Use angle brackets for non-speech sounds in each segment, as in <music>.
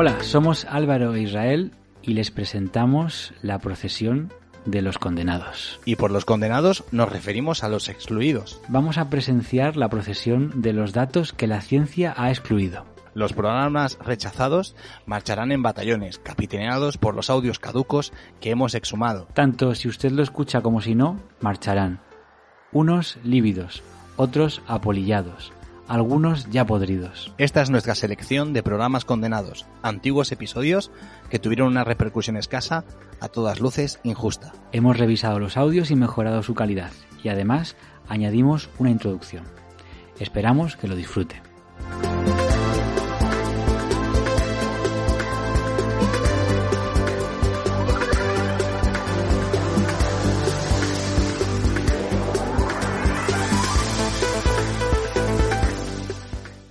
Hola, somos Álvaro e Israel y les presentamos la procesión de los condenados. Y por los condenados nos referimos a los excluidos. Vamos a presenciar la procesión de los datos que la ciencia ha excluido. Los programas rechazados marcharán en batallones, capitaneados por los audios caducos que hemos exhumado. Tanto si usted lo escucha como si no, marcharán. Unos lívidos, otros apolillados, algunos ya podridos. Esta es nuestra selección de programas condenados, antiguos episodios que tuvieron una repercusión escasa, a todas luces injusta. Hemos revisado los audios y mejorado su calidad, y además añadimos una introducción. Esperamos que lo disfrute.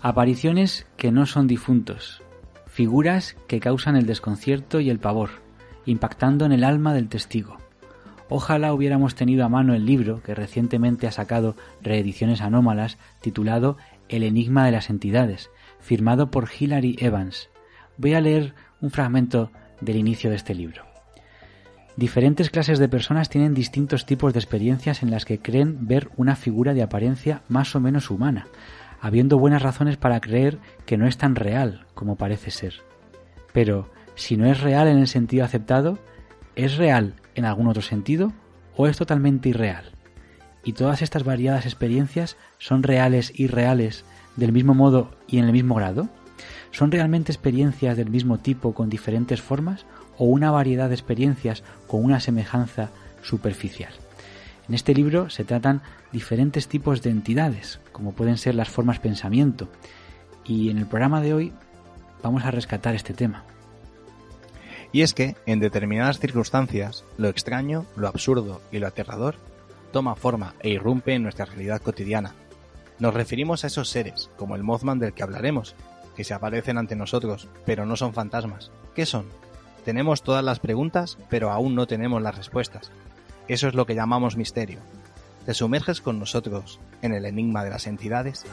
Apariciones que no son difuntos, figuras que causan el desconcierto y el pavor, impactando en el alma del testigo. Ojalá hubiéramos tenido a mano el libro que recientemente ha sacado reediciones anómalas titulado El enigma de las entidades, firmado por Hilary Evans. Voy a leer un fragmento del inicio de este libro. Diferentes clases de personas tienen distintos tipos de experiencias en las que creen ver una figura de apariencia más o menos humana, habiendo buenas razones para creer que no es tan real como parece ser. Pero, si no es real en el sentido aceptado, ¿es real en algún otro sentido o es totalmente irreal? Y todas estas variadas experiencias son reales y reales del mismo modo y en el mismo grado? ¿Son realmente experiencias del mismo tipo con diferentes formas o una variedad de experiencias con una semejanza superficial? En este libro se tratan diferentes tipos de entidades, como pueden ser las formas pensamiento, y en el programa de hoy vamos a rescatar este tema. Y es que, en determinadas circunstancias, lo extraño, lo absurdo y lo aterrador toma forma e irrumpe en nuestra realidad cotidiana. Nos referimos a esos seres, como el Mothman del que hablaremos, que se aparecen ante nosotros, pero no son fantasmas. ¿Qué son? Tenemos todas las preguntas, pero aún no tenemos las respuestas. Eso es lo que llamamos misterio. ¿Te sumerges con nosotros en el enigma de las entidades?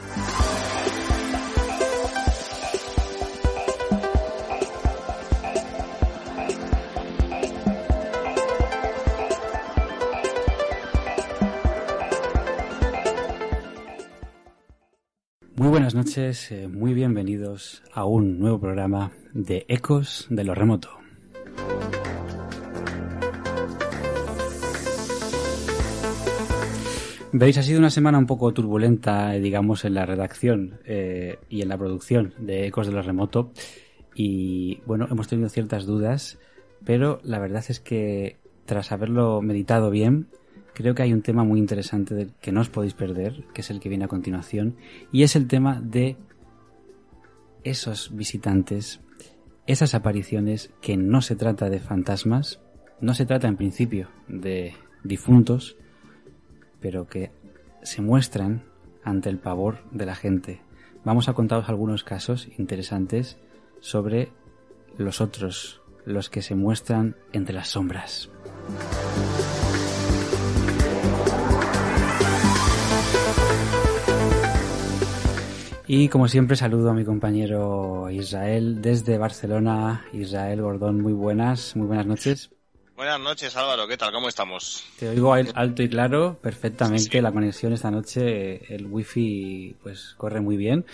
Muy buenas noches, eh, muy bienvenidos a un nuevo programa de Ecos de lo Remoto. Veis, ha sido una semana un poco turbulenta, eh, digamos, en la redacción eh, y en la producción de Ecos de lo Remoto. Y bueno, hemos tenido ciertas dudas, pero la verdad es que tras haberlo meditado bien, creo que hay un tema muy interesante del que no os podéis perder, que es el que viene a continuación, y es el tema de esos visitantes, esas apariciones que no se trata de fantasmas, no se trata en principio de difuntos, pero que se muestran ante el pavor de la gente. Vamos a contaros algunos casos interesantes sobre los otros, los que se muestran entre las sombras. Y como siempre saludo a mi compañero Israel desde Barcelona. Israel Gordón, muy buenas, muy buenas noches. Buenas noches Álvaro, ¿qué tal? ¿Cómo estamos? Te oigo alto y claro, perfectamente. La conexión esta noche, el wifi pues corre muy bien.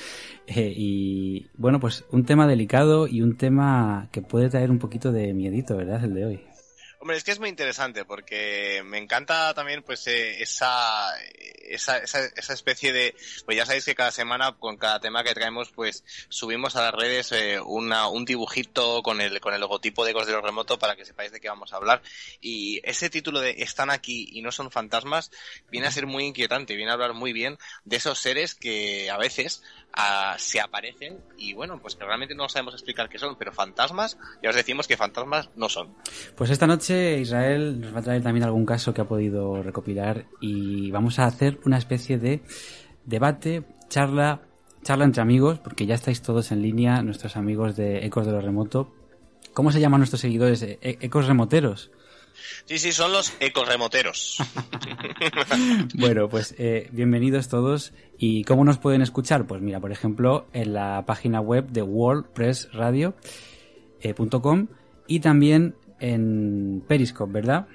Eh, y bueno, pues un tema delicado y un tema que puede traer un poquito de miedito, ¿verdad? El de hoy. Hombre, es que es muy interesante porque me encanta también pues eh, esa, esa, esa, especie de, pues ya sabéis que cada semana con cada tema que traemos pues subimos a las redes eh, una, un dibujito con el, con el logotipo de Ecos de los Remoto para que sepáis de qué vamos a hablar y ese título de están aquí y no son fantasmas viene a ser muy inquietante, viene a hablar muy bien de esos seres que a veces se aparecen y bueno, pues que realmente no sabemos explicar qué son, pero fantasmas, ya os decimos que fantasmas no son. Pues esta noche Israel nos va a traer también algún caso que ha podido recopilar y vamos a hacer una especie de debate, charla, charla entre amigos, porque ya estáis todos en línea, nuestros amigos de Ecos de lo Remoto. ¿Cómo se llaman nuestros seguidores? E-, Ecos Remoteros. Sí, sí, son los ecoremoteros. <laughs> bueno, pues eh, bienvenidos todos. ¿Y cómo nos pueden escuchar? Pues mira, por ejemplo, en la página web de wordpressradio.com eh, y también en Periscope, ¿verdad?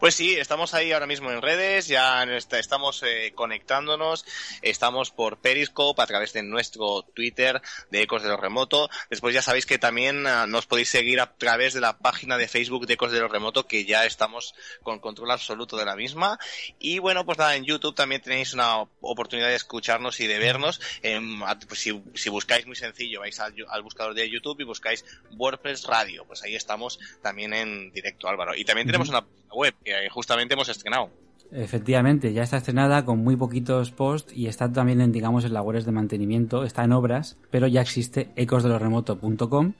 Pues sí, estamos ahí ahora mismo en redes, ya estamos eh, conectándonos, estamos por Periscope a través de nuestro Twitter de Ecos de lo Remoto. Después ya sabéis que también ah, nos podéis seguir a través de la página de Facebook de Ecos de lo Remoto, que ya estamos con control absoluto de la misma. Y bueno, pues nada, en YouTube también tenéis una oportunidad de escucharnos y de vernos. Pues si, buscáis muy sencillo, vais al, al buscador de YouTube y buscáis WordPress Radio, pues ahí estamos también en directo, Álvaro. Y también tenemos una web que justamente hemos estrenado. Efectivamente, ya está estrenada con muy poquitos posts y está también en, digamos, en labores de mantenimiento, está en obras, pero ya existe ecosdelorremoto.com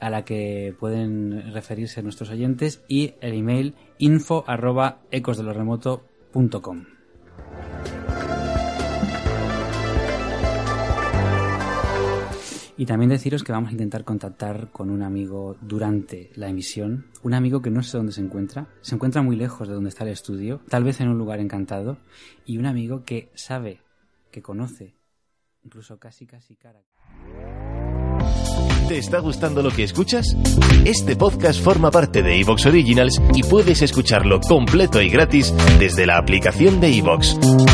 a la que pueden referirse nuestros oyentes y el email info arroba ecosdelorremoto.com. Y también deciros que vamos a intentar contactar con un amigo durante la emisión, un amigo que no sé dónde se encuentra, se encuentra muy lejos de donde está el estudio, tal vez en un lugar encantado, y un amigo que sabe, que conoce, incluso casi casi cara. ¿Te está gustando lo que escuchas? Este podcast forma parte de Evox Originals y puedes escucharlo completo y gratis desde la aplicación de Evox.